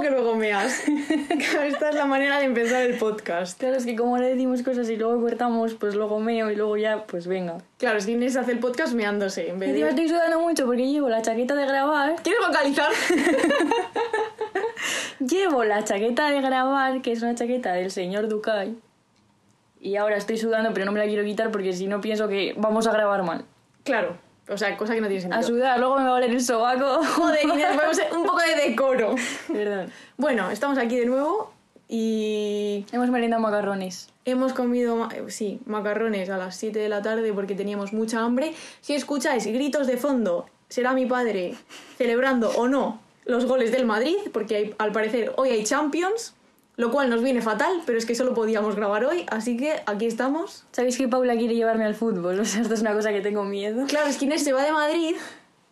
que luego meas. Esta es la manera de empezar el podcast. Claro, es que como le decimos cosas y luego cortamos, pues luego meo y luego ya, pues venga. Claro, es que Inés hace el podcast meándose en vez Encima estoy sudando mucho porque llevo la chaqueta de grabar. ¿Quieres vocalizar? Llevo la chaqueta de grabar, que es una chaqueta del señor Ducay. Y ahora estoy sudando, pero no me la quiero quitar porque si no pienso que vamos a grabar mal. claro. O sea, cosa que no tiene A sentido. sudar, luego me va a oler el sobaco. Joder, Inés, ponemos un poco de decoro. Perdón. Bueno, estamos aquí de nuevo y Hemos merendado macarrones. hemos comido, ma- eh, sí, macarrones a las 7 de la tarde porque teníamos mucha hambre. Si escucháis gritos de fondo, será mi padre celebrando o no los goles del Madrid, porque hay- al parecer hoy hay Champions, lo cual nos viene fatal, pero es que solo podíamos grabar hoy, así que aquí estamos. ¿Sabéis que Paula quiere llevarme al fútbol? O sea, esto es una cosa que tengo miedo. Claro, es que Inés se va de Madrid,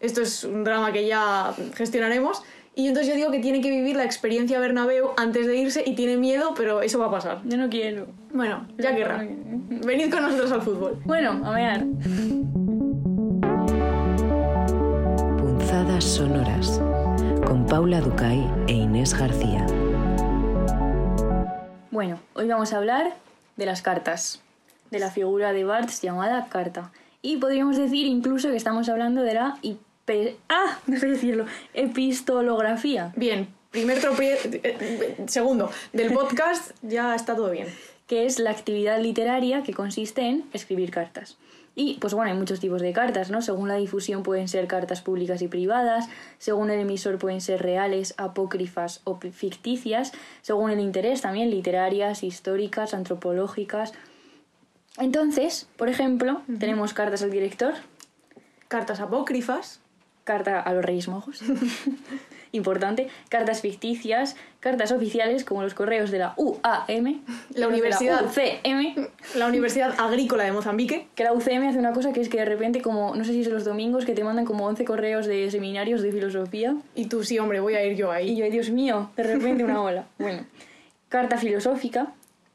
esto es un drama que ya gestionaremos, y entonces yo digo que tiene que vivir la experiencia Bernabéu antes de irse y tiene miedo, pero eso va a pasar. Yo no quiero. Bueno, ya querrá. Venid con nosotros al fútbol. Bueno, a ver. Punzadas sonoras con Paula Ducay e Inés García. Bueno, hoy vamos a hablar de las cartas, de la figura de Barthes llamada carta. Y podríamos decir incluso que estamos hablando de la. ¡Ah! No sé decirlo. Epistolografía, Bien, primer tropiezo. segundo, del podcast ya está todo bien. que es la actividad literaria que consiste en escribir cartas. Y pues bueno, hay muchos tipos de cartas, ¿no? Según la difusión pueden ser cartas públicas y privadas, según el emisor pueden ser reales, apócrifas o ficticias, según el interés también literarias, históricas, antropológicas. Entonces, por ejemplo, tenemos cartas al director, Cartas apócrifas. carta a los Reyes Mojos, importante, cartas ficticias, cartas oficiales como los correos de la UAM, La universidad. UCM, La Universidad Agrícola de Mozambique. Que la UCM hace una cosa que es que de repente, como, no sé si es los domingos, que te mandan como 11 correos de seminarios de filosofía. Y tú, sí, hombre, voy a ir yo Y ahí. yo, Dios mío, de repente una ola. Bueno, carta filosófica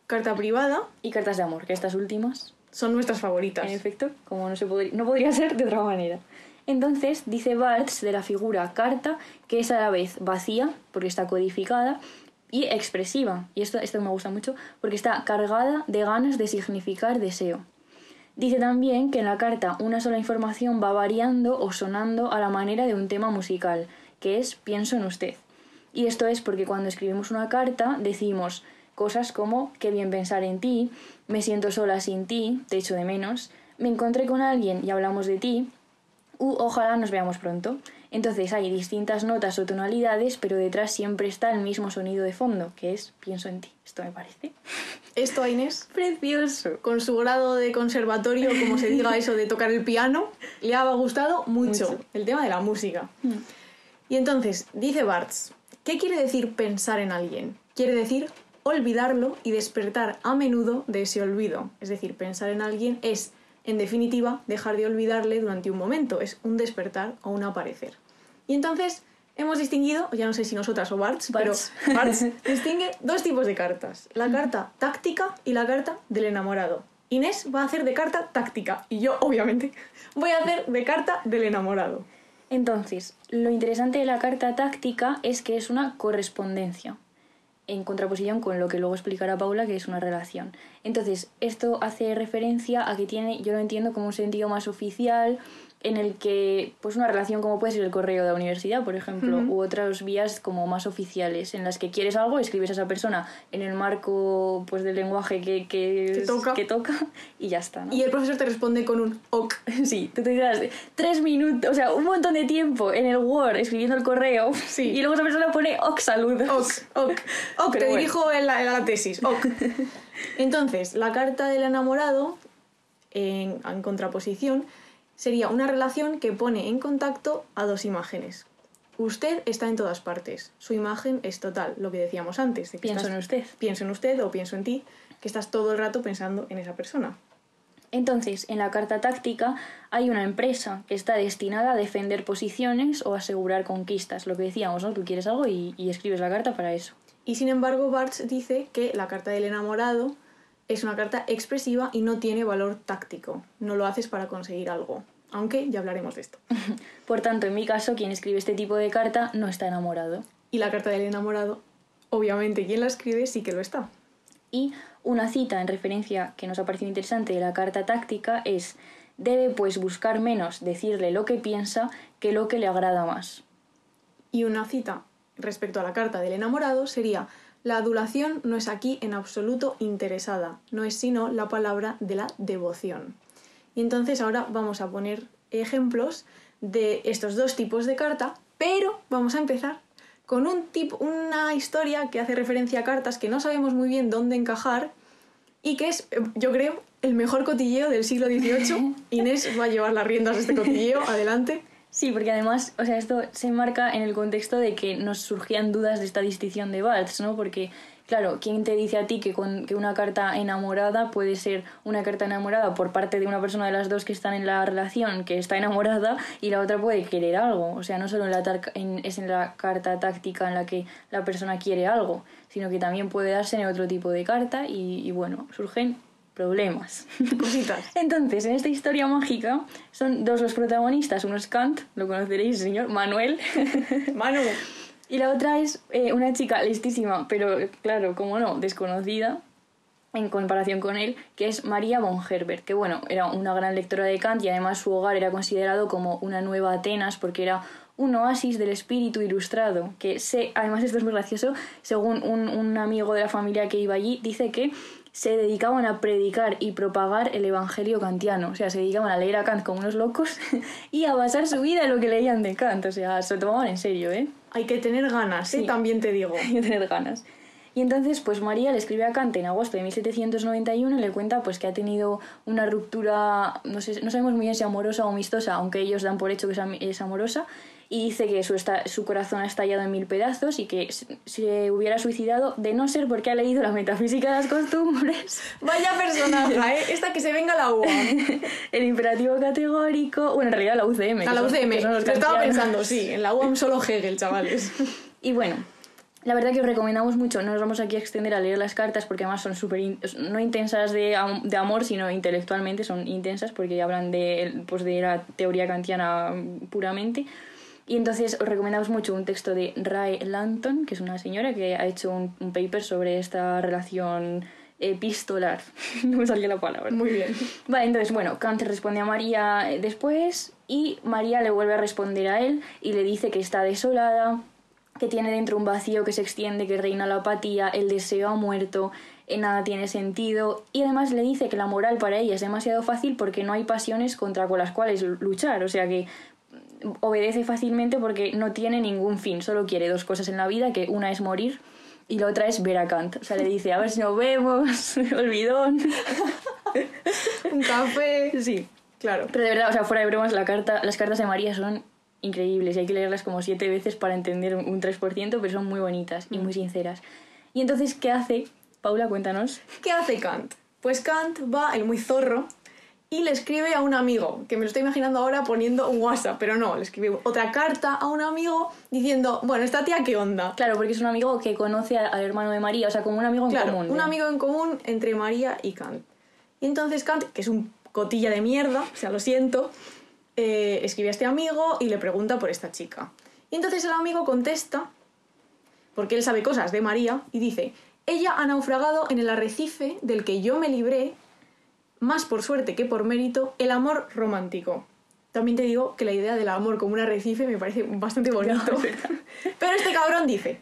Carta privada y cartas de amor, que estas últimas, son nuestras favoritas. en efecto, como no, se podría, no podría ser de otra manera. Entonces, dice Barthes de la figura carta, que es a la vez vacía, porque está codificada, y expresiva. Y esto, esto me gusta mucho, porque está cargada de ganas de significar deseo. Dice también que en la carta una sola información va variando o sonando a la manera de un tema musical, que es pienso en usted. Y esto es porque cuando escribimos una carta decimos cosas como qué bien pensar en ti, me siento sola sin ti, te echo de menos, me encontré con alguien y hablamos de ti, u ojalá nos veamos pronto. Entonces hay distintas notas o tonalidades, pero detrás siempre está el mismo sonido de fondo, que es pienso en ti. Esto me parece Esto a Inés, precioso. con su grado de conservatorio, como se diga eso de tocar el piano, le ha gustado mucho, Mucho. el tema de la música. Y entonces, dice Barthes, ¿qué quiere decir pensar en alguien? Quiere decir olvidarlo y despertar a menudo de ese olvido. Es decir, pensar en alguien es, en definitiva, dejar de olvidarle durante un momento. Es un despertar o un aparecer. Y entonces hemos distinguido, ya no sé si nosotras o Barthes. pero Barthes distingue dos tipos de cartas. La carta táctica y la carta del enamorado. Inés va a hacer de carta táctica y yo, obviamente, voy a hacer de carta del enamorado. Entonces, lo interesante de la carta táctica es que es una correspondencia, en contraposición con lo que luego explicará Paula, que es una relación. Entonces, esto hace referencia a que tiene, yo lo entiendo como un sentido más oficial, en el que, pues una relación como puede ser el correo de la universidad, por ejemplo, Ujú. u otras vías como más oficiales, en las que quieres algo, escribes a esa persona en el marco pues del lenguaje que, que, Que toca. que toca y ya está. ¿no? Y el profesor te responde con un ok. Sí, tú te quedas tres minutos, o sea, un montón de tiempo en el Word escribiendo el correo Sí. y luego esa persona pone ok, saludos. Ok, ok, ok, Pero te bueno. dirijo en la, en la tesis. Ok. Entonces, la carta del enamorado, en, en contraposición, sería una relación que pone en contacto a dos imágenes. Usted está en todas partes. Su imagen es total, lo que decíamos antes. de que Pienso estás- en usted. Pienso en usted o pienso en ti, que estás todo el rato pensando en esa persona. Entonces, en la carta táctica hay una empresa que está destinada a defender posiciones o asegurar conquistas. Lo que decíamos, ¿no? Tú quieres algo y, y escribes la carta para eso. Y sin embargo, Barthes dice que la carta del enamorado es una carta expresiva y no tiene valor táctico. No lo haces para conseguir algo. Aunque ya hablaremos de esto. Por tanto, en mi caso, quien escribe este tipo de carta no está enamorado. Y la carta del enamorado, obviamente quien la escribe sí que lo está. Y una cita en referencia que nos ha parecido interesante de la carta táctica es debe pues buscar menos decirle lo que piensa que lo que le agrada más. Y una cita respecto a la carta del enamorado sería la adulación no es aquí en absoluto interesada, no es sino la palabra de la devoción. Y entonces ahora vamos a poner ejemplos de estos dos tipos de carta, pero vamos a empezar con un tipo, una historia que hace referencia a cartas que no sabemos muy bien dónde encajar y que es, yo creo, el mejor cotilleo del siglo XVIII. Inés va a llevar las riendas de este cotilleo, adelante. Sí, porque además, o sea, esto se enmarca en el contexto de que nos surgían dudas de esta distinción de Waltz, ¿no? Porque, claro, ¿quién te dice a ti que, con, que una carta enamorada puede ser una carta enamorada por parte de una persona de las dos que están en la relación que está enamorada y la otra puede querer algo? O sea, no solo en la en, es en la carta táctica en la que la persona quiere algo, sino que también puede darse en otro tipo de carta y, y bueno, surgen problemas. Cositas. Entonces, en esta historia mágica son dos los protagonistas. Uno es Kant, lo conoceréis, señor, Manuel. Manu. y la otra es eh, una chica listísima, pero claro, como no, desconocida en comparación con él, que es María von Herbert, que bueno, era una gran lectora de Kant y además su hogar era considerado como una nueva Atenas porque era un oasis del espíritu ilustrado, que sé, además esto es muy gracioso, según un, un amigo de la familia que iba allí, dice que se dedicaban a predicar y propagar el evangelio kantiano. O sea, se dedicaban a leer a Kant como unos locos y a basar su vida en lo que leían de Kant. O sea, se lo tomaban en serio, ¿eh? Hay que tener ganas, ¿eh? También te digo. Hay que tener ganas. Y entonces, pues María le escribe a Kant en agosto de 1791 y le cuenta pues que ha tenido una ruptura, no, sé, no sabemos muy bien si amorosa o amistosa, aunque ellos dan por hecho que es amorosa, y dice que su, su corazón ha estallado en mil pedazos y que se hubiera suicidado de no ser porque ha leído la metafísica de las costumbres. Vaya personaje, ¿eh? Esta que se venga la UAM. el imperativo categórico, bueno, en realidad la UCM. A la UCM, lo estaba pensando, sí, en la UAM solo Hegel, chavales. y bueno, la verdad que os recomendamos mucho, no nos vamos aquí a extender a leer las cartas porque además son súper, no intensas de, de, amor, sino intelectualmente son intensas porque hablan de, pues de la teoría kantiana puramente. Y entonces os recomendamos mucho un texto de Ray Lanton, que es una señora que ha hecho un, paper sobre esta relación epistolar. no me salía la palabra. Muy bien. Vale, entonces, bueno, Kant responde a María eh, después y María le vuelve a responder a él y le dice que está desolada, que tiene dentro un vacío que se extiende, que reina la apatía, el deseo ha muerto, eh, nada tiene sentido y además le dice que la moral para ella es demasiado fácil porque no hay pasiones contra las cuales luchar, o sea que obedece fácilmente porque no tiene ningún fin, solo quiere dos cosas en la vida, que una es morir y la otra es ver a Kant. O sea, le dice, a ver si nos vemos, olvidón. Un café. Sí. Claro. Pero de verdad, o sea, fuera de bromas, la carta, las cartas de María son increíbles y hay que leerlas como siete veces para entender un 3%, pero son muy bonitas y muy mm. sinceras. Y entonces, ¿qué hace? Paula, cuéntanos. ¿Qué hace Kant? Pues Kant va, el muy zorro, y le escribe a un amigo, que me lo estoy imaginando ahora poniendo un WhatsApp, pero no, le escribe otra carta a un amigo diciendo, bueno, esta tía qué onda. Claro, porque es un amigo que conoce al hermano de María, o sea, como un amigo en claro, común. Un amigo en común entre María y Kant. Y entonces Kant, que es un cotilla de mierda, o sea, lo siento, eh, escribe a este amigo y le pregunta por esta chica. Y entonces el amigo contesta, porque él sabe cosas de María, y dice, ella ha naufragado en el arrecife del que yo me libré más por suerte que por mérito, el amor romántico. También te digo que la idea del amor como un arrecife me parece bastante bonito. Pero este cabrón dice,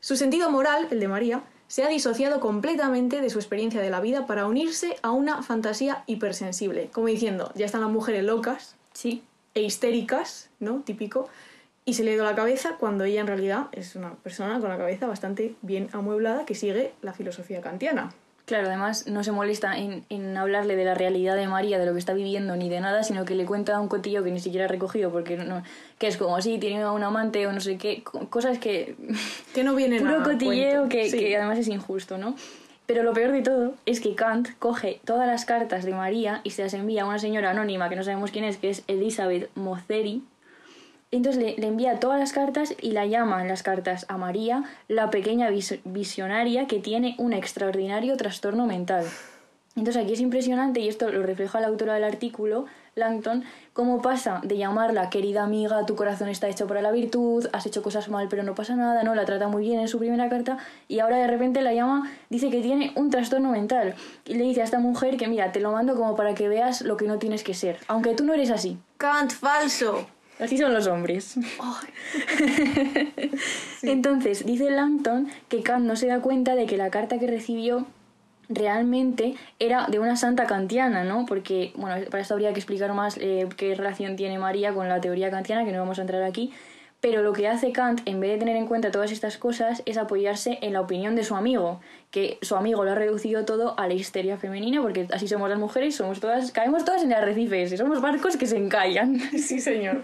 su sentido moral, el de María, se ha disociado completamente de su experiencia de la vida para unirse a una fantasía hipersensible. Como diciendo, ya están las mujeres locas sí. e histéricas, ¿no? Típico. Y se le ha ido la cabeza cuando ella en realidad es una persona con la cabeza bastante bien amueblada que sigue la filosofía kantiana. Claro, además no se molesta en, en, hablarle de la realidad de María, de lo que está viviendo, ni de nada, sino que le cuenta un cotillo que ni siquiera ha recogido, porque no, que es como si tiene un amante o no sé qué, cosas que... Que no vienen Puro cotilleo que, que además es injusto, ¿no? Pero lo peor de todo es que Kant coge todas las cartas de María y se las envía a una señora anónima que no sabemos quién es, que es Elizabeth Mozeri, entonces le, envía todas las cartas y la llama en las cartas a María la pequeña visionaria que tiene un extraordinario trastorno mental. Entonces aquí es impresionante, y esto lo refleja la autora del artículo, Langton, cómo pasa de llamarla querida amiga, tu corazón está hecho para la virtud, has hecho cosas mal pero no pasa nada, ¿no? La trata muy bien en su primera carta y ahora de repente la llama, dice que tiene un trastorno mental y le dice a esta mujer que mira, te lo mando como para que veas lo que no tienes que ser, aunque tú no eres así. Kant falso. Así son los hombres. Entonces, dice Langton que Kant no se da cuenta de que la carta que recibió realmente era de una santa kantiana, ¿no? Porque, bueno, para esto habría que explicar más eh, qué relación tiene María con la teoría kantiana, que no vamos a entrar aquí. Pero lo que hace Kant, en vez de tener en cuenta todas estas cosas, es apoyarse en la opinión de su amigo, que su amigo lo ha reducido todo a la histeria femenina, porque así somos las mujeres, somos todas, caemos todas en arrecifes, y somos barcos que se encallan. Sí, señor.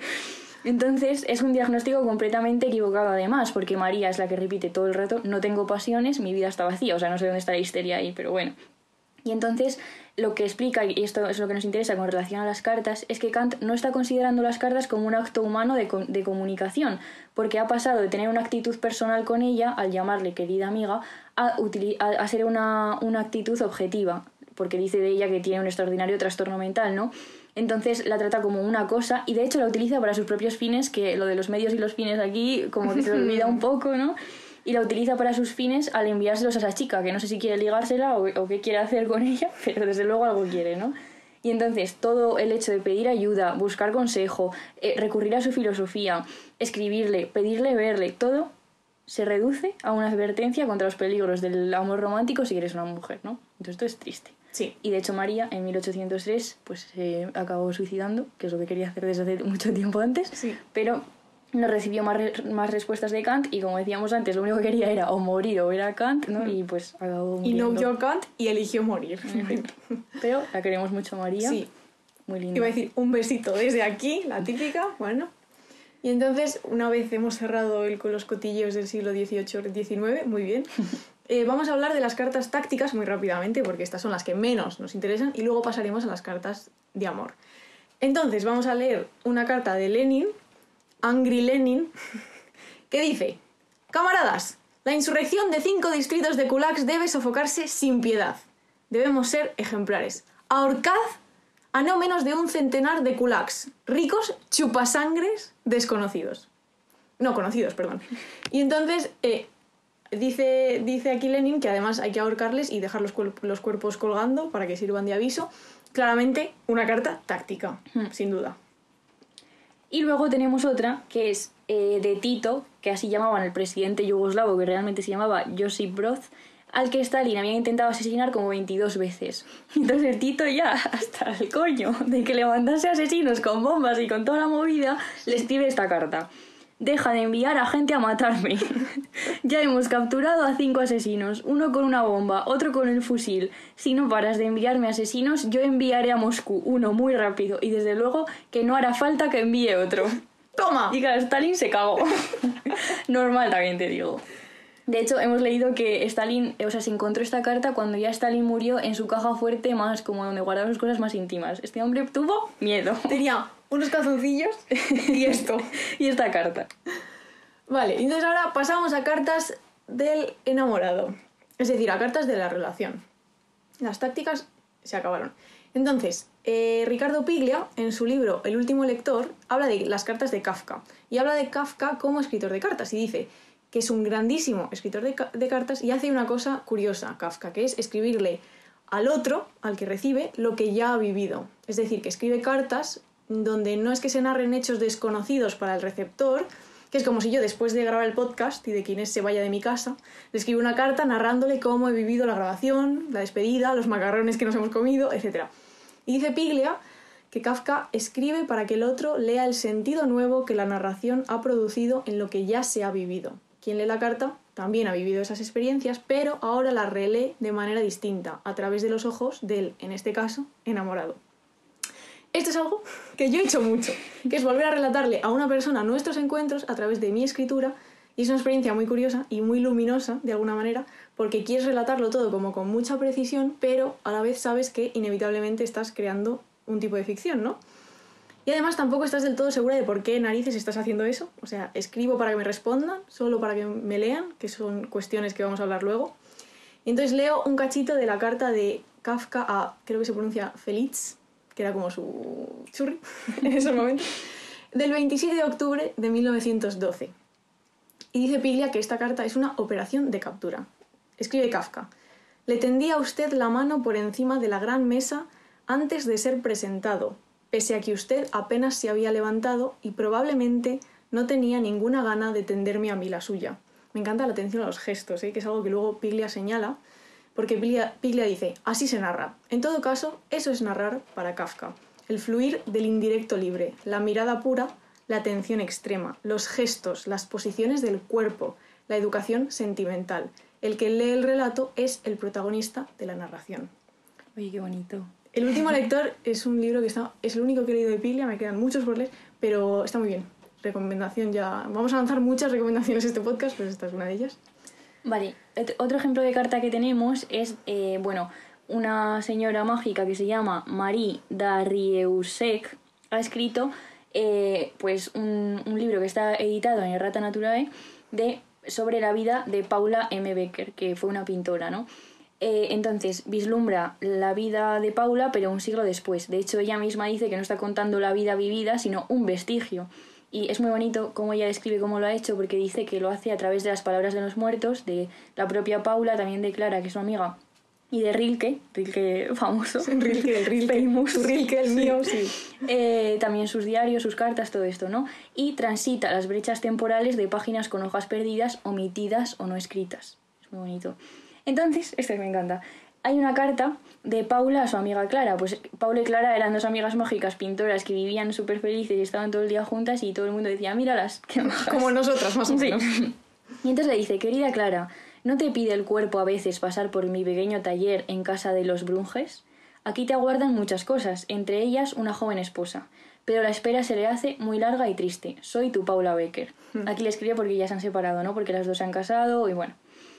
Entonces es un diagnóstico completamente equivocado además, porque María es la que repite todo el rato, no tengo pasiones, mi vida está vacía, o sea, no sé dónde está la histeria ahí, pero bueno. Y entonces lo que explica, y esto es lo que nos interesa con relación a las cartas, es que Kant no está considerando las cartas como un acto humano de, de comunicación, porque ha pasado de tener una actitud personal con ella, al llamarle querida amiga, a, a, a ser una, una actitud objetiva, porque dice de ella que tiene un extraordinario trastorno mental, ¿no? Entonces la trata como una cosa y de hecho la utiliza para sus propios fines, que lo de los medios y los fines aquí como que se olvida un poco, ¿no? Y la utiliza para sus fines al enviárselos a esa chica, que no sé si quiere ligársela o, o qué quiere hacer con ella, pero desde luego algo quiere, ¿no? Y entonces todo el hecho de pedir ayuda, buscar consejo, eh, recurrir a su filosofía, escribirle, pedirle verle, todo se reduce a una advertencia contra los peligros del amor romántico si eres una mujer, ¿no? Entonces esto es triste. Sí. Y de hecho María en 1803 pues se acabó suicidando, que es lo que quería hacer desde hace mucho tiempo antes, Sí. pero no recibió más, re- más respuestas de Kant y como decíamos antes, lo único que quería era o morir o ver a Kant, ¿no? Y pues acabó Y no muriendo. yo Kant y eligió morir. Pero la queremos mucho a María. Sí. Muy linda. Iba a decir un besito desde aquí, la típica, bueno. Y entonces, una vez hemos cerrado el con los cotilleos del siglo XVIII-XIX, muy bien, eh, vamos a hablar de las cartas tácticas muy rápidamente, porque estas son las que menos nos interesan, y luego pasaremos a las cartas de amor. Entonces, vamos a leer una carta de Lenin, Angry Lenin, que dice, Camaradas, la insurrección de cinco distritos de kulaks debe sofocarse sin piedad. Debemos ser ejemplares. Ahorcad a no menos de un centenar de kulaks, ricos chupasangres desconocidos. No, conocidos, perdón. Y entonces, eh, dice, dice aquí Lenin que además hay que ahorcarles y dejar los, cuerp- los cuerpos colgando para que sirvan de aviso. Claramente, una carta táctica, sin duda. Y luego tenemos otra que es eh, de Tito, que así llamaban el presidente yugoslavo, que realmente se llamaba Josip Broz, al que Stalin había intentado asesinar como 22 veces. Entonces Tito ya, hasta el coño de que le mandase asesinos con bombas y con toda la movida, le escribe esta carta. Deja de enviar a gente a matarme. ya hemos capturado a cinco asesinos, uno con una bomba, otro con el fusil. Si no paras de enviarme asesinos, yo enviaré a Moscú uno muy rápido y desde luego que no hará falta que envíe otro. ¡Toma! Y claro, Stalin se cagó. Normal también te digo. De hecho, hemos leído que Stalin, o sea, se encontró esta carta cuando ya Stalin murió en su caja fuerte más como donde guardaba sus cosas más íntimas. Este hombre tuvo miedo. Tenía unos calzoncillos y esto. y esta carta. Vale, entonces ahora pasamos a cartas del enamorado. Es decir, a cartas de la relación. Las tácticas se acabaron. Entonces, eh, Ricardo Piglia, en su libro El último lector, habla de las cartas de Kafka. Y habla de Kafka como escritor de cartas. Y dice que es un grandísimo escritor de, ca- de cartas y hace una cosa curiosa, Kafka, que es escribirle al otro, al que recibe, lo que ya ha vivido. Es decir, que escribe cartas donde no es que se narren hechos desconocidos para el receptor, que es como si yo después de grabar el podcast y de quien es se vaya de mi casa, le escribo una carta narrándole cómo he vivido la grabación, la despedida, los macarrones que nos hemos comido, etc. Y dice Piglia que Kafka escribe para que el otro lea el sentido nuevo que la narración ha producido en lo que ya se ha vivido. Quien lee la carta también ha vivido esas experiencias, pero ahora la relee de manera distinta, a través de los ojos del, en este caso, enamorado. Esto es algo que yo he hecho mucho, que es volver a relatarle a una persona nuestros encuentros a través de mi escritura y es una experiencia muy curiosa y muy luminosa de alguna manera porque quieres relatarlo todo como con mucha precisión, pero a la vez sabes que inevitablemente estás creando un tipo de ficción, ¿no? Y además tampoco estás del todo segura de por qué narices estás haciendo eso. O sea, escribo para que me respondan, solo para que me lean, que son cuestiones que vamos a hablar luego. Entonces leo un cachito de la carta de Kafka a, creo que se pronuncia Feliz, que era como su churri en esos momentos, del 27 de octubre de 1912. Y dice Piglia que esta carta es una operación de captura. Escribe Kafka. Le tendía a usted la mano por encima de la gran mesa antes de ser presentado, pese a que usted apenas se había levantado y probablemente no tenía ninguna gana de tenderme a mí la suya. Me encanta la atención a los gestos, ¿eh? que es algo que luego Piglia señala, porque Piglia, dice, así se narra. En todo caso, eso es narrar para Kafka. El fluir del indirecto libre, la mirada pura, la atención extrema, los gestos, las posiciones del cuerpo, la educación sentimental. El que lee el relato es el protagonista de la narración. Oye, qué bonito. El último lector es un libro que está, es el único que he leído de Piglia, me quedan muchos por leer, pero está muy bien. Recomendación ya. Vamos a lanzar muchas recomendaciones este podcast, pues esta es una de ellas. Vale, ot- otro ejemplo de carta que tenemos es, eh, bueno, una señora mágica que se llama Marie Darrieussecq ha escrito eh, pues un, un libro que está editado en Errata Naturae de, sobre la vida de Paula M. Becker, que fue una pintora, ¿no? Eh, entonces, vislumbra la vida de Paula, pero un siglo después. De hecho, ella misma dice que no está contando la vida vivida, sino un vestigio. Y es muy bonito cómo ella describe cómo lo ha hecho, porque dice que lo hace a través de las palabras de los muertos, de la propia Paula, también de Clara, que es su amiga, y de Rilke, Rilke famoso. Rilke, el Rilke. Famous. Rilke, el mío, sí. Eh, también sus diarios, sus cartas, todo esto, ¿no? Y transita las brechas temporales de páginas con hojas perdidas, omitidas o no escritas. Es muy bonito. Entonces, este me encanta. Hay una carta de Paula a su amiga Clara. Pues Paula y Clara eran dos amigas mágicas pintoras que vivían súper felices y estaban todo el día juntas y todo el mundo decía, míralas, qué majas". Como nosotras, más o Sí. menos. Y entonces le dice, querida Clara, ¿no te pide el cuerpo a veces pasar por mi pequeño taller en casa de los Brunges? Aquí te aguardan muchas cosas, entre ellas una joven esposa. Pero la espera se le hace muy larga y triste. Soy tu Paula Becker. Aquí le escribe porque ya se han separado, ¿no? Porque las dos se han casado y bueno.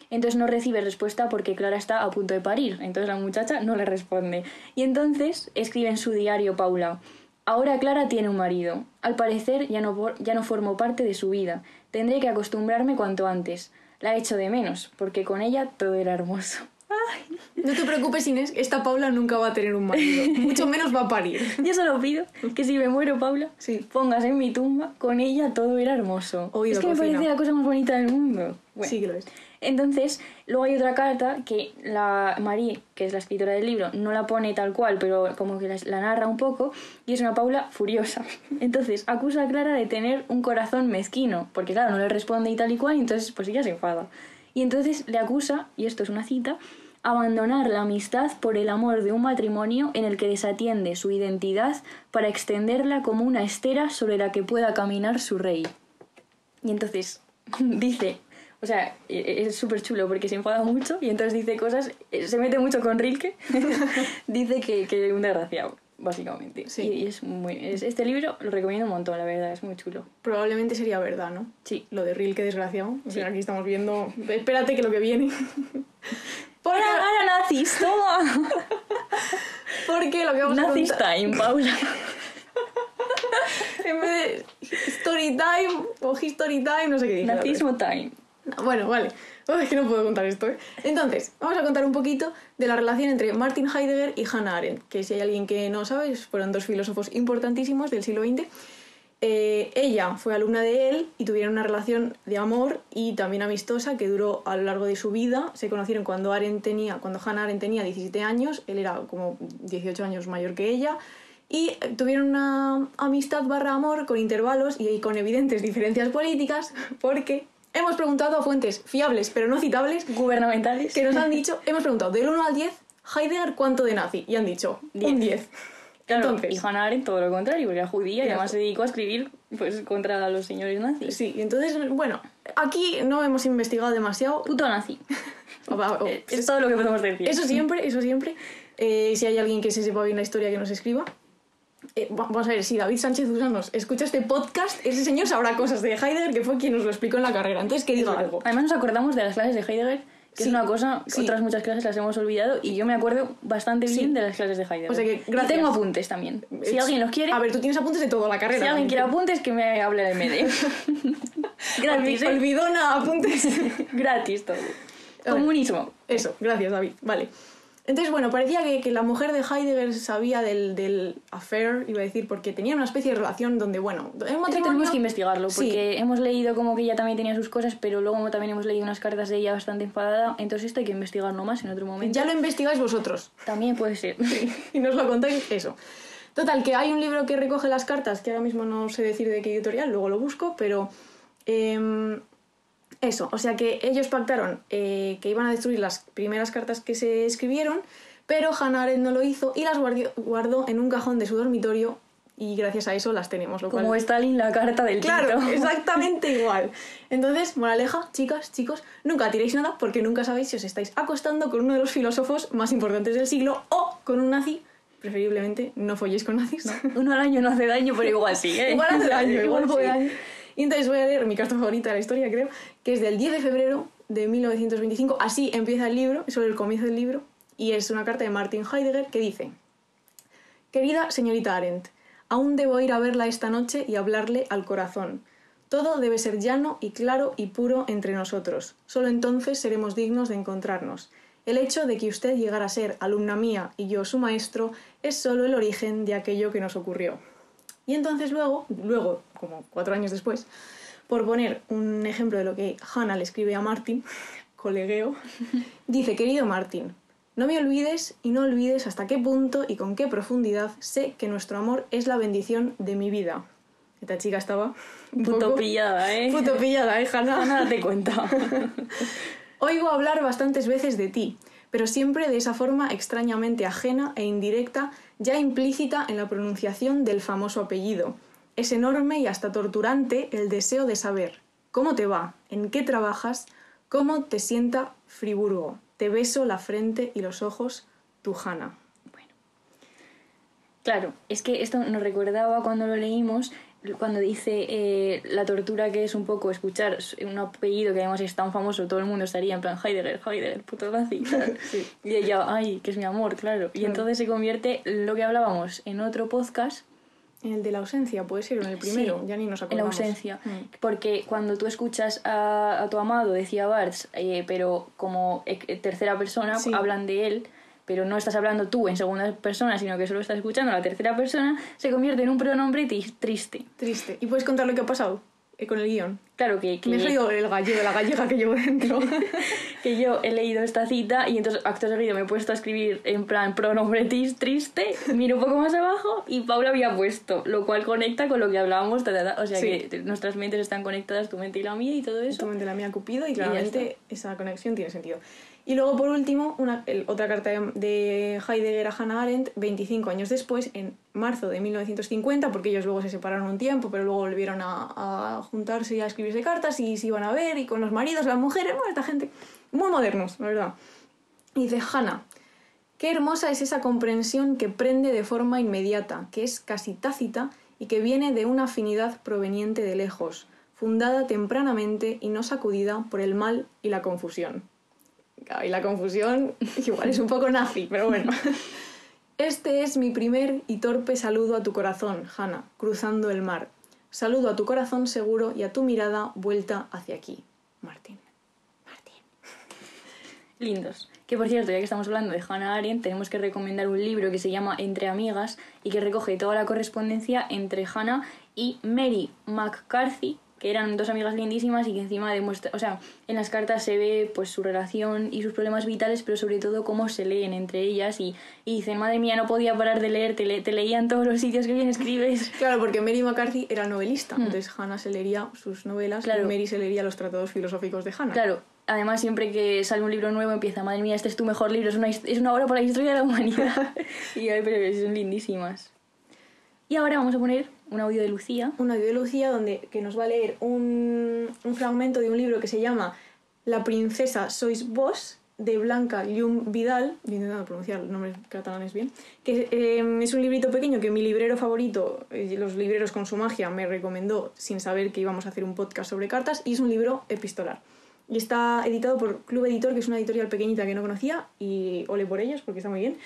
Entonces no recibe respuesta porque Clara está a punto de parir. Entonces la muchacha no le responde. Y entonces escribe en su diario Paula. Ahora Clara tiene un marido. Al parecer ya no, ya no formo parte de su vida. Tendré que acostumbrarme cuanto antes. La echo de menos, porque con ella todo era hermoso. No te preocupes, Inés, esta Paula nunca va a tener un marido. Mucho menos va a parir. Yo solo pido que si me muero, Paula, Sí. pongas en mi tumba, con ella todo era hermoso. Oído es que me parece la cosa más bonita del mundo. Bueno. Sí que lo es. Entonces, luego hay otra carta que la Marie, que es la escritora del libro, no la pone tal cual, pero como que la, narra un poco, y es una Paula furiosa. Entonces, acusa a Clara de tener un corazón mezquino, porque claro, no le responde y tal y cual, y entonces pues ella se enfada. Y entonces le acusa, y esto es una cita, abandonar la amistad por el amor de un matrimonio en el que desatiende su identidad para extenderla como una estera sobre la que pueda caminar su rey. Y entonces dice, o sea, e- es súper chulo porque se enfada mucho y entonces dice cosas, eh, se mete mucho con Rilke, dice que, que un desgraciado, básicamente. Sí. Y, es muy, es- este libro lo recomiendo un montón, la verdad, es muy chulo. Probablemente sería verdad, ¿no? Sí. Lo de Rilke, desgraciado. O sea, aquí estamos viendo... Espérate que lo que viene... Porque, ¡Ahora, nazis, toma! porque lo que vamos a nazis contar... time, Paula. En vez de story time o history time, no sé qué dije. Nazismo time. Bueno, vale. Es que no puedo contar esto. ¿eh? Entonces, vamos a contar un poquito de la relación entre Martin Heidegger y Hannah Arendt, que si hay alguien que no sabe, fueron dos filósofos importantísimos del siglo XX. Eh, ella fue alumna de él y tuvieron una relación de amor y también amistosa que duró a lo largo de su vida. Se conocieron cuando, Arendt tenía, cuando Hannah Arendt tenía 17 años, él era como 18 años mayor que ella. Y eh, tuvieron una amistad barra amor con intervalos y con evidentes diferencias políticas porque hemos preguntado a fuentes fiables pero no citables Gubernamentales. que nos han dicho, hemos preguntado del 1 al 10, Heidegger cuánto de nazi y han dicho un 10. Claro, Entonces, y Hannah Arendt todo lo contrario, porque era judía y además se dedicó a escribir pues, contra los señores nazis. sí, entonces, bueno, aquí no hemos investigado demasiado. Puto nazi. O- o- Eh, es todo lo que podemos decir. Eso siempre, eso siempre. Eh, si hay alguien que se sepa bien la historia, que nos escriba. Eh, va- vamos a ver, si David Sánchez Usanos escucha este podcast, ese señor sabrá cosas de Heidegger, que fue quien nos lo explicó en la carrera. Entonces, que diga algo. Además nos acordamos de las clases de Heidegger, que Sí, es una cosa que sí. otras muchas clases las hemos olvidado y yo me acuerdo bastante bien Sí. de las clases de Heidegger. O sea que, Y gracias. tengo apuntes también. Si Es- alguien los quiere, A ver, tú tienes apuntes de toda la carrera. si alguien quiere apuntes, que me hable del MD. Gratis, ¿eh? Olvidona apuntes. Gratis todo. Comunismo. Eso, gracias David. Vale. Entonces, bueno, parecía que, que la mujer de Heidegger sabía del, del affair, iba a decir, porque tenía una especie de relación donde, bueno, matrimonio... tenemos que investigarlo, Sí. porque hemos leído como que ella también tenía sus cosas, pero luego también hemos leído unas cartas de ella bastante enfadada, entonces esto hay que investigarlo más en otro momento. Ya lo investigáis vosotros. También puede ser. y nos lo contáis eso. Total, que hay un libro que recoge las cartas, que ahora mismo no sé decir de qué editorial, luego lo busco, pero em, eso, o sea que ellos pactaron eh, que iban a destruir las primeras cartas que se escribieron, pero Hannah Arendt no lo hizo y las guardió- guardó en un cajón de su dormitorio y gracias a eso las tenemos, lo Como. Stalin la carta del Claro, Tito. exactamente igual. Entonces, moraleja, chicas, chicos, nunca tiréis nada porque nunca sabéis si os estáis acostando con uno de los filósofos más importantes del siglo o con un nazi. Preferiblemente no folléis con nazis. Uno al año no hace daño, pero igual sí, ¿eh? igual hace daño, igual sí. fue daño. Y entonces voy a leer mi carta favorita de la historia, creo, que es del 10 de febrero de 1925. Así empieza el libro, sobre el comienzo del libro, y es una carta de Martin Heidegger que dice: Querida señorita Arendt, aún debo ir a verla esta noche y hablarle al corazón. Todo debe ser llano y claro y puro entre nosotros. Solo entonces seremos dignos de encontrarnos. El hecho de que usted llegara a ser alumna mía y yo su maestro es solo el origen de aquello que nos ocurrió. Y entonces luego, luego, como cuatro años después, por poner un ejemplo de lo que Hannah le escribe a Martin, colegueo, dice, querido Martin, no me olvides y no olvides hasta qué punto y con qué profundidad sé que nuestro amor es la bendición de mi vida. Esta chica estaba un Puto pillada, ¿eh? Puto pillada, ¿eh, Hannah? Nada date cuenta. Oigo hablar bastantes veces de ti, pero siempre de esa forma extrañamente ajena e indirecta, ya implícita en la pronunciación del famoso apellido. Es enorme y hasta torturante el deseo de saber cómo te va, en qué trabajas, cómo te sienta Friburgo. Te beso la frente y los ojos, tu Hanna. Claro, es que esto nos recordaba cuando lo leímos, cuando dice eh, la tortura que es un poco escuchar un apellido que además es tan famoso, todo el mundo estaría en plan Heidegger, Heidegger, puto nazi. Y ella, ay, que es mi amor, claro. Y entonces se convierte lo que hablábamos en otro podcast, En el de la ausencia, puede ser, o en el primero, Sí, ya ni nos en la acordamos. ausencia. Mm. Porque cuando tú escuchas a, a tu amado, decía Barthes, eh, pero como eh, tercera persona, Sí. hablan de él, pero no estás hablando tú en segunda persona, sino que solo estás escuchando a la tercera persona, se convierte en un pronombre triste. Triste. ¿Y puedes contar lo que ha pasado eh, con el guion? Claro que, que, Me he salido el gallego, la gallega que llevo dentro. que yo he leído esta cita y entonces acto seguido me he puesto a escribir en plan pronombre triste, miro un poco más abajo y Paula había puesto, lo cual conecta con lo que hablábamos, ta, ta, ta. o sea Sí. que nuestras mentes están conectadas, tu mente y la mía y todo eso. Totalmente la mía Cupido y claramente esa conexión tiene sentido. Y luego, por último, otra carta de, de Heidegger a Hannah Arendt, 25 años después, en marzo de 1950, porque ellos luego se separaron un tiempo, pero luego volvieron a, a juntarse y a escribirse cartas y se iban a ver, y con los maridos, las mujeres, bueno, esta gente, muy modernos, la verdad. Y dice, Hannah, qué hermosa es esa comprensión que prende de forma inmediata, que es casi tácita y que viene de una afinidad proveniente de lejos, fundada tempranamente y no sacudida por el mal y la confusión. Y la confusión igual es un poco nazi, pero bueno. Este es mi primer y torpe saludo a tu corazón, Hannah, cruzando el mar. Saludo a tu corazón seguro y a tu mirada vuelta hacia aquí, Martín. lindos. Que por cierto, ya que estamos hablando de Hannah Arendt, tenemos que recomendar un libro que se llama Entre Amigas y que recoge toda la correspondencia entre Hannah y Mary McCarthy, que eran dos amigas lindísimas y que encima demuestra, o sea, en las cartas se ve pues su relación y sus problemas vitales, pero sobre todo cómo se leen entre ellas y, y dicen, madre mía, no podía parar de leer, te, le- te leía en todos los sitios que bien escribes. Claro, porque Mary McCarthy era novelista, entonces Hannah se leería sus novelas Claro. y Mary se leería los tratados filosóficos de Hannah. Claro, además siempre que sale un libro nuevo empieza, madre mía, este es tu mejor libro, es una, es una obra para la historia de la humanidad. y ay, pero son lindísimas. Y ahora vamos a poner un audio de Lucía. Un audio de Lucía donde, que nos va a leer un, un fragmento de un libro que se llama La princesa sois vos, de Blanca Llum Vidal, estoy intentando pronunciar los nombres catalanes bien, que eh, es un librito pequeño que mi librero favorito, eh, los libreros con su magia, me recomendó sin saber que íbamos a hacer un podcast sobre cartas, y es un libro epistolar. Y está editado por Club Editor, que es una editorial pequeñita que no conocía, y ole por ellos, porque está muy bien.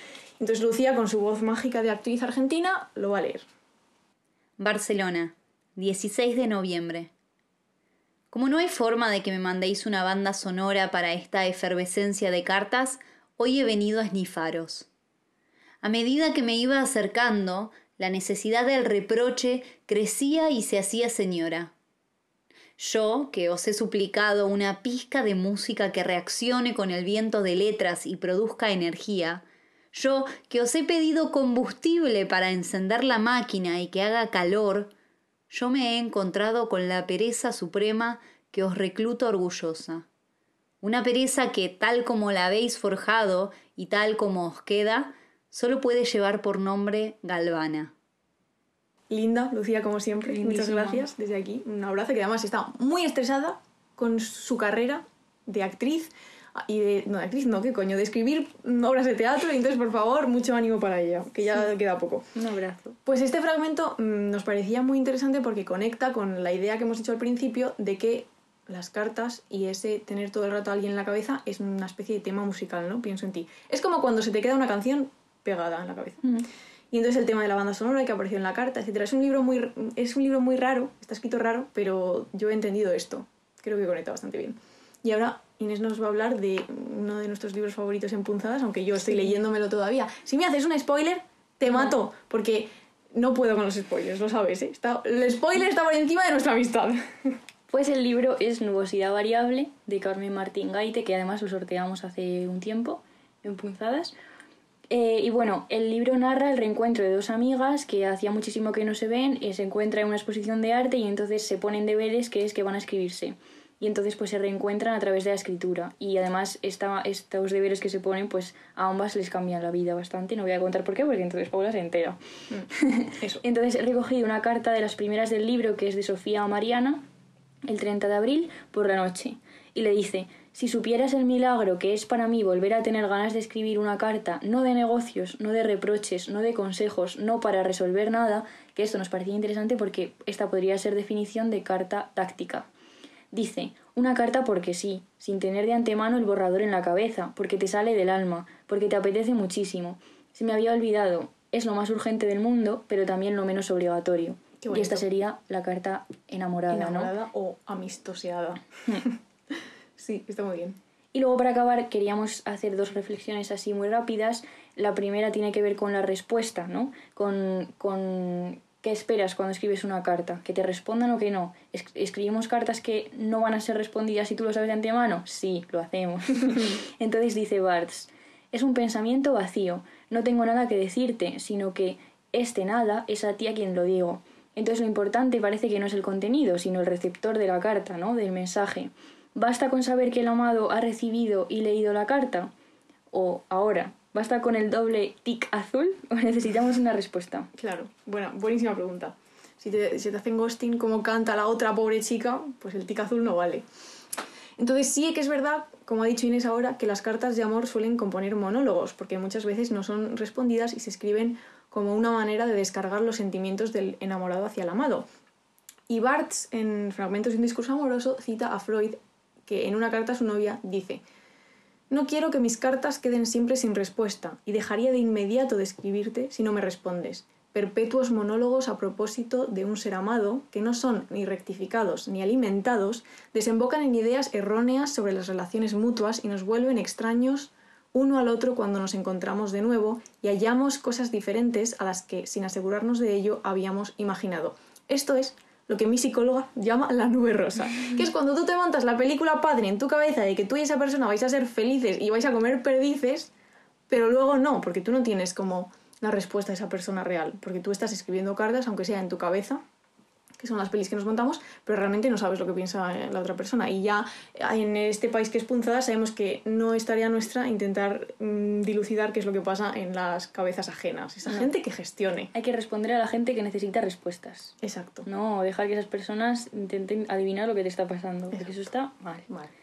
Entonces Lucía, con su voz mágica de actriz argentina, lo va a leer. Barcelona, 16 de noviembre. Como no hay forma de que me mandéis una banda sonora para esta efervescencia de cartas, hoy he venido a esnifaros. A medida que me iba acercando, la necesidad del reproche crecía y se hacía señora. Yo, que os he suplicado una pizca de música que reaccione con el viento de letras y produzca energía, yo, que os he pedido combustible para encender la máquina y que haga calor, yo me he encontrado con la pereza suprema que os recluta orgullosa. Una pereza que, tal como la habéis forjado y tal como os queda, solo puede llevar por nombre Galvana. Linda, Lucía, como siempre. Muchas gracias desde aquí. Un abrazo que además está muy estresada con su carrera de actriz y de. No, de actriz, no, qué coño, de escribir obras de teatro. Y entonces, por favor, mucho ánimo para ella, que ya queda poco. Un abrazo. Pues este fragmento mm, nos parecía muy interesante porque conecta con la idea que hemos dicho al principio de que las cartas y ese tener todo el rato a alguien en la cabeza es una especie de tema musical, ¿no? Pienso en ti. Es como cuando se te queda una canción pegada en la cabeza. Y entonces el tema de la banda sonora que apareció en la carta, etcétera. Es un libro muy es un libro muy raro, está escrito raro, pero yo he entendido esto. Creo que conecta bastante bien. Y ahora Inés nos va a hablar de uno de nuestros libros favoritos en punzadas, aunque yo estoy leyéndomelo todavía. Si me haces un spoiler, te mato, porque no puedo con los spoilers, lo sabes, ¿eh? Está- el spoiler está por encima de nuestra amistad. Pues el libro es Nubosidad Variable de Carmen Martín Gaite, que además lo sorteamos hace un tiempo en Punzadas. Eh, y bueno, el libro narra el reencuentro de dos amigas que hacía muchísimo que no se ven, y se encuentran en una exposición de arte y entonces se ponen deberes que es que van a escribirse. Y entonces pues se reencuentran a través de la escritura. Y además esta- estos deberes que se ponen pues a ambas les cambian la vida bastante. No voy a contar por qué, porque entonces Paula se entera. Eso. Entonces he recogido una carta de las primeras del libro que es de Sofía a Mariana, el 30 de abril, por la noche. Y le dice, si supieras el milagro que es para mí volver a tener ganas de escribir una carta, no de negocios, no de reproches, no de consejos, no para resolver nada, que esto nos parecía interesante porque esta podría ser definición de carta táctica. Dice, una carta porque sí, sin tener de antemano el borrador en la cabeza, porque te sale del alma, porque te apetece muchísimo. Se me había olvidado, es lo más urgente del mundo, pero también lo menos obligatorio. Y esta sería la carta enamorada, ¿no? Enamorada o amistoseada. sí, está muy bien. Y luego para acabar queríamos hacer dos reflexiones así muy rápidas. La primera tiene que ver con la respuesta, ¿no? Con, con qué esperas cuando escribes una carta, que te respondan o que no. Es- ¿Escribimos cartas que no van a ser respondidas si tú lo sabes de antemano? Sí, lo hacemos. Entonces dice Barthes, es un pensamiento vacío, no tengo nada que decirte, sino que este nada es a ti a quien lo digo. Entonces lo importante parece que no es el contenido, sino el receptor de la carta, ¿no? Del mensaje. ¿Basta con saber que el amado ha recibido y leído la carta? O ahora, ¿basta con el doble tic azul? ¿O necesitamos una respuesta? Claro, bueno, buenísima pregunta. Si te, te hacen ghosting como canta la otra pobre chica, pues el tic azul no vale. Entonces sí que es verdad, como ha dicho Inés ahora, que las cartas de amor suelen componer monólogos, porque muchas veces no son respondidas y se escriben como una manera de descargar los sentimientos del enamorado hacia el amado. Y Barthes, en Fragmentos de un discurso amoroso, cita a Freud, que en una carta a su novia dice no quiero que mis cartas queden siempre sin respuesta y dejaría de inmediato de escribirte si no me respondes. Perpetuos monólogos a propósito de un ser amado que no son ni rectificados ni alimentados, desembocan en ideas erróneas sobre las relaciones mutuas y nos vuelven extraños uno al otro cuando nos encontramos de nuevo y hallamos cosas diferentes a las que, sin asegurarnos de ello, habíamos imaginado. Esto es lo que mi psicóloga llama la nube rosa, que es cuando tú te montas la película padre en tu cabeza de que tú y esa persona vais a ser felices y vais a comer perdices, pero luego no, porque tú no tienes como la respuesta a esa persona real, porque tú estás escribiendo cartas, aunque sea en tu cabeza, que son las pelis que nos montamos, pero realmente no sabes lo que piensa eh, la otra persona. Y ya eh, en este país que es punzada sabemos que no es tarea nuestra intentar mm, dilucidar qué es lo que pasa en las cabezas ajenas. Esa gente que gestione. Hay que responder a la gente que necesita respuestas. Exacto. No dejar que esas personas intenten adivinar lo que te está pasando, porque eso está mal. Vale.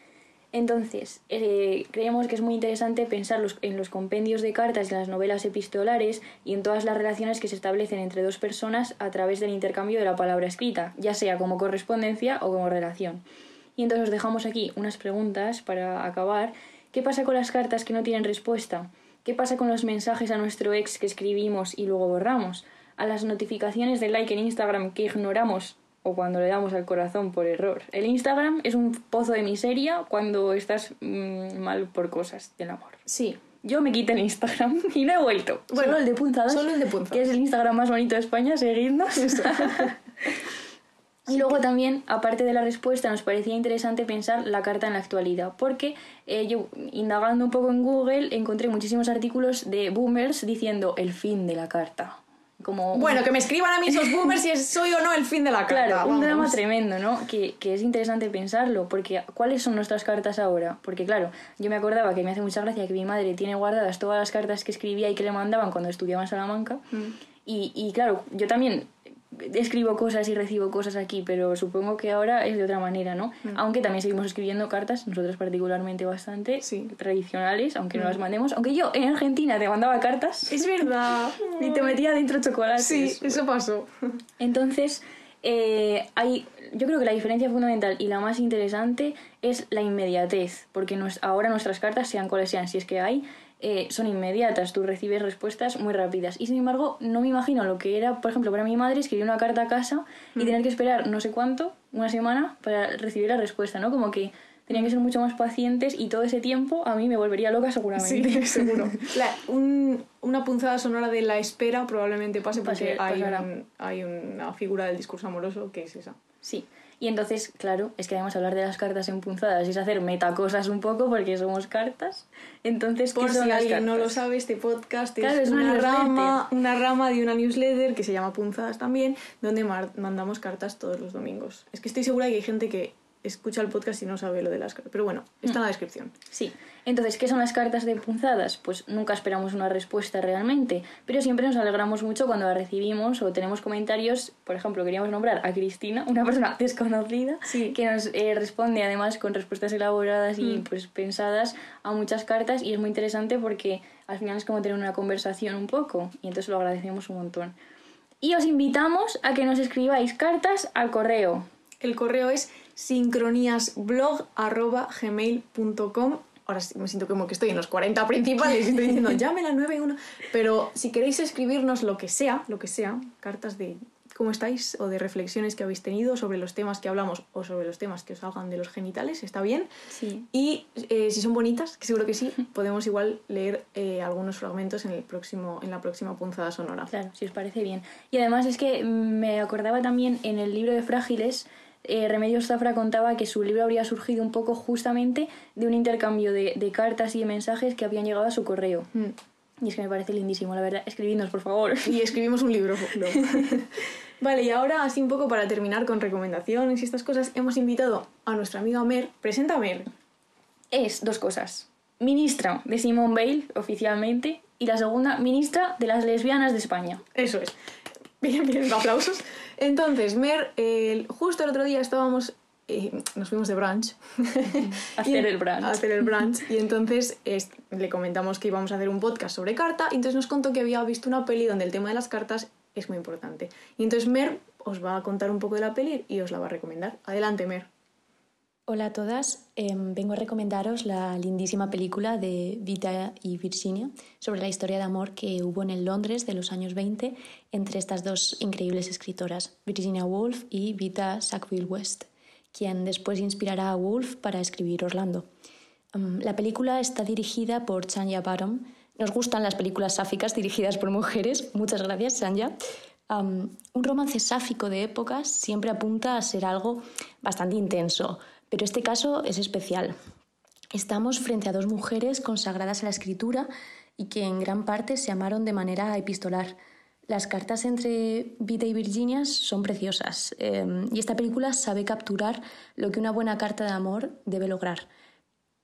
Entonces, eh, creemos que es muy interesante pensar en los compendios de cartas y en las novelas epistolares y en todas las relaciones que se establecen entre dos personas a través del intercambio de la palabra escrita, ya sea como correspondencia o como relación. Y entonces os dejamos aquí unas preguntas para acabar. ¿Qué pasa con las cartas que no tienen respuesta? ¿Qué pasa con los mensajes a nuestro ex que escribimos y luego borramos? ¿A las notificaciones de like en Instagram que ignoramos o cuando le damos al corazón por error? El Instagram es un pozo de miseria cuando estás mm, mal por cosas del amor. Sí, Yo me quité el Instagram y no he vuelto. Bueno, solo el de punzadas. solo el de punzadas. Que es el Instagram más bonito de España, seguidnos. Y luego también, aparte de la respuesta, nos parecía interesante pensar la carta en la actualidad, porque eh, yo, indagando un poco en Google, encontré muchísimos artículos de boomers diciendo el fin de la carta. Como Bueno, que me escriban a mí esos boomers si es- soy o no el fin de la carta. Claro, un drama tremendo, ¿no? Que, que es interesante pensarlo, porque ¿cuáles son nuestras cartas ahora? Porque claro, yo me acordaba que me hace mucha gracia que mi madre tiene guardadas todas las cartas que escribía y que le mandaban cuando estudiaba en Salamanca. Y, y claro, yo también escribo cosas y recibo cosas aquí, pero supongo que ahora es de otra manera, ¿no? Aunque también seguimos escribiendo cartas, nosotros particularmente bastante Sí. tradicionales, aunque no las mandemos. Aunque yo en Argentina te mandaba cartas Es verdad. y te metía dentro chocolates. Sí, eso pasó. Entonces, eh, hay, yo creo que la diferencia fundamental y la más interesante es la inmediatez, porque nues- ahora nuestras cartas, sean cuales sean, si es que hay, eh, son inmediatas, tú recibes respuestas muy rápidas. Y sin embargo, no me imagino lo que era, por ejemplo, para mi madre escribir una carta a casa y tener que esperar no sé cuánto, una semana, para recibir la respuesta, ¿no? Como que tenían que ser mucho más pacientes y todo ese tiempo a mí me volvería loca seguramente. Sí, seguro. La- un- una punzada sonora de la espera probablemente pase porque Pase- hay, pasará. un- hay una figura del discurso amoroso que es esa. Sí. Y entonces, claro, es que además hablar de las cartas empunzadas es hacer metacosas un poco porque somos cartas. Entonces, ¿qué Por son si las alguien no lo sabe, este podcast Claro, es, es una rama, una rama de una newsletter que se llama Punzadas también, donde mandamos cartas todos los domingos. Es que estoy segura que hay gente que escucha el podcast y no sabe lo de las cartas. Pero bueno, está en la descripción. Sí. Entonces, ¿qué son las cartas de punzadas? Pues nunca esperamos una respuesta realmente, pero siempre nos alegramos mucho cuando la recibimos o tenemos comentarios. Por ejemplo, queríamos nombrar a Cristina, una persona desconocida, Sí. que nos eh, responde además con respuestas elaboradas y pues pensadas a muchas cartas y es muy interesante porque al final es como tener una conversación un poco y entonces lo agradecemos un montón. Y os invitamos a que nos escribáis cartas al correo. El correo es sincroníasblog.gmail.com Ahora sí me siento como que estoy en los 40 principales y estoy diciendo llame la 91. Pero si queréis escribirnos lo que sea, lo que sea, cartas de cómo estáis o de reflexiones que habéis tenido sobre los temas que hablamos o sobre los temas que os salgan de los genitales, está bien. Sí. Y eh, si son bonitas, que seguro que sí, podemos igual leer eh, algunos fragmentos en, el próximo, en la próxima punzada sonora. Claro, si os parece bien. Y además es que mm, me acordaba también en el libro de Frágiles, eh, Remedios Zafra contaba que su libro habría surgido un poco justamente de un intercambio de, de cartas y de mensajes que habían llegado a su correo. Mm. Y es que me parece lindísimo, la verdad. Escribidnos, por favor. Y escribimos un libro. luego. vale, y ahora así un poco para terminar con recomendaciones y estas cosas, hemos invitado a nuestra amiga Mer. Presenta a Mer. Es dos cosas. Ministra de Simone Bale, oficialmente, y la segunda, ministra de las lesbianas de España. Eso es. Bien, bien, aplausos. Entonces, Mer, justo el otro día estábamos, eh, nos fuimos de brunch. Hacer el brunch. Hacer el brunch. Y entonces es- le comentamos que íbamos a hacer un podcast sobre carta. Y entonces nos contó que había visto una peli donde el tema de las cartas es muy importante. Y entonces Mer os va a contar un poco de la peli y os la va a recomendar. Adelante, Mer. Hola a todas, Em, vengo a recomendaros la lindísima película de Vita y Virginia sobre la historia de amor que hubo en Londres de los años 20 entre estas dos increíbles escritoras, Virginia Woolf y Vita Sackville West, quien después inspirará a Woolf para escribir Orlando. Em, la película está dirigida por Chanya Barom. Nos gustan las películas sáficas dirigidas por mujeres. Muchas gracias, Chanya. Um, un romance sáfico de épocas siempre apunta a ser algo bastante intenso, pero este caso es especial. Estamos frente a dos mujeres consagradas a la escritura y que en gran parte se amaron de manera epistolar. Las cartas entre Vita y Virginia son preciosas eh, y esta película sabe capturar lo que una buena carta de amor debe lograr.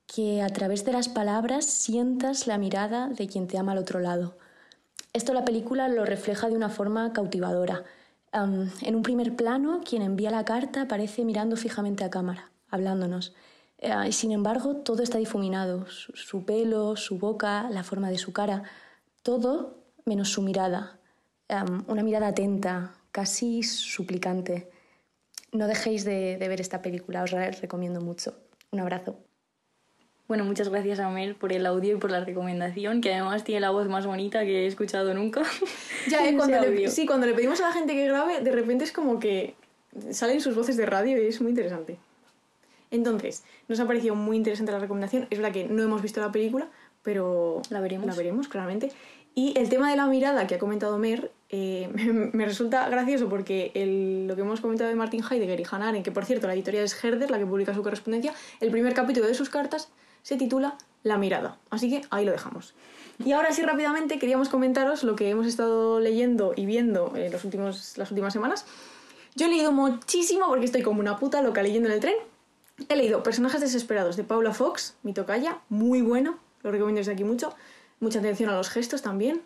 Que a través de las palabras sientas la mirada de quien te ama al otro lado. Esto la película lo refleja de una forma cautivadora. Am, en un primer plano, quien envía la carta aparece mirando fijamente a cámara, hablándonos. Eh, y sin embargo, todo está difuminado. Su, su pelo, su boca, la forma de su cara. Todo menos su mirada. Am, una mirada atenta, casi suplicante. No dejéis de, de ver esta película, os la recomiendo mucho. Un abrazo. Bueno, muchas gracias a Mel por el audio y por la recomendación, que además tiene la voz más bonita que he escuchado nunca. Ya, ¿eh? Cuando le, sí, cuando le pedimos a la gente que grabe, de repente es como que salen sus voces de radio y es muy interesante. Entonces, nos ha parecido muy interesante la recomendación. Es verdad que no hemos visto la película, pero La veremos. La veremos, claramente. Y el tema de la mirada que ha comentado Mer eh, me, me resulta gracioso porque el- lo que hemos comentado de Martin Heidegger y Hannah Arendt, que por cierto la editorial es Herder, la que publica su correspondencia, el primer capítulo de sus cartas se titula La mirada. Así que ahí lo dejamos. Y ahora sí, rápidamente, queríamos comentaros lo que hemos estado leyendo y viendo en los últimos, las últimas semanas. Yo he leído muchísimo porque estoy como una puta loca leyendo en el tren. He leído Personajes desesperados de Paula Fox, mi tocaya, muy bueno, lo recomiendo desde aquí mucho. Mucha atención a los gestos también.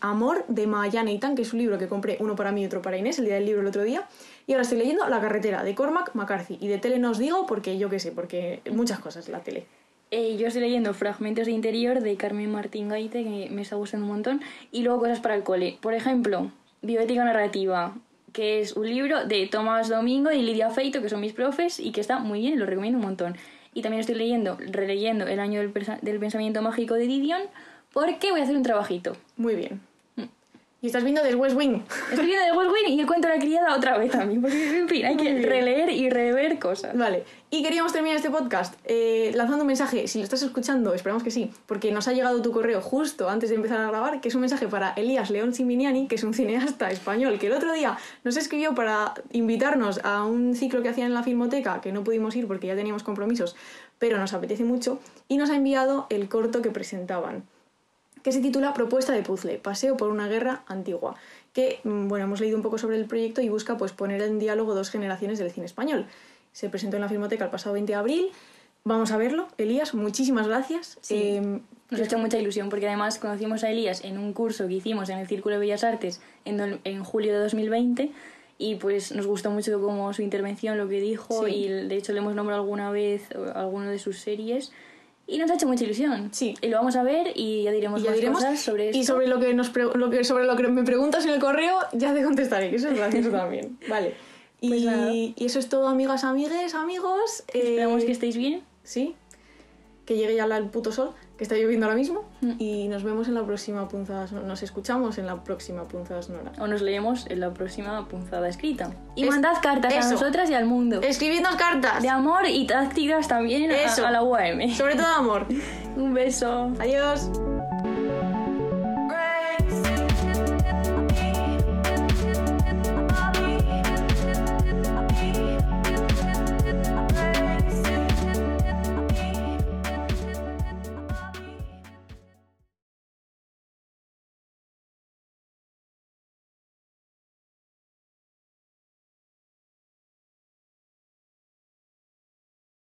Amor de Mayane Itan, que es un libro que compré uno para mí y otro para Inés el día del libro el otro día. Y ahora estoy leyendo La carretera de Cormac McCarthy. Y de tele no os digo porque yo qué sé, porque muchas cosas la tele. Eh, yo estoy leyendo Fragmentos de Interior de Carmen Martín Gaite, que me está gustando un montón, y luego cosas para el cole. Por ejemplo, Bioética Narrativa, que es un libro de Tomás Domingo y Lidia Feito, que son mis profes, y que está muy bien, lo recomiendo un montón. Y también estoy leyendo, releyendo El año del, pensamiento mágico de Didion, porque voy a hacer un trabajito. Muy bien. Y estás viendo The West Wing. Estoy viendo The West Wing y el cuento de la criada otra vez también, porque en fin, hay que releer y rever cosas. Vale, y queríamos terminar este podcast eh, lanzando un mensaje, si lo estás escuchando, esperamos que sí, porque nos ha llegado tu correo justo antes de empezar a grabar, que es un mensaje para Elías León Siminiani, que es un cineasta español, que el otro día nos escribió para invitarnos a un ciclo que hacían en la Filmoteca, que no pudimos ir porque ya teníamos compromisos, pero nos apetece mucho, y nos ha enviado el corto que presentaban que se titula Propuesta de puzzle, paseo por una guerra antigua, que mm, bueno, hemos leído un poco sobre el proyecto y busca pues poner en diálogo dos generaciones del cine español. Se presentó en la Filmoteca el pasado 20 de abril. Vamos a verlo. Elías, muchísimas gracias. Sí. Eh, Nos ha hecho mucha ilusión porque además conocimos a Elías en un curso que hicimos en el Círculo de Bellas Artes en, en julio de 2020 y pues nos gustó mucho como su intervención, lo que dijo Sí. y de hecho le hemos nombrado alguna vez eh, alguna de sus series y nos ha hecho mucha ilusión. Sí. Y lo vamos a ver y ya diremos y ya más diremos. cosas sobre esto. y sobre lo que, nos lo que, sobre lo que me preguntas en el correo, ya te contestaré, que eso es gracioso también. Vale. Y, Pues y eso es todo, amigas, amigues, amigos. Eh, Esperamos que estéis bien. Sí. Que llegue ya el puto sol, que está lloviendo ahora mismo. Mm. Y nos vemos en la próxima punzada sonora. Nos escuchamos en la próxima punzada sonora. O nos leemos en la próxima punzada escrita. Y Es- mandad cartas eso. a nosotras y al mundo. Escribidnos cartas. De amor y tácticas también a- a la UAM. Sobre todo amor. Un beso. Adiós.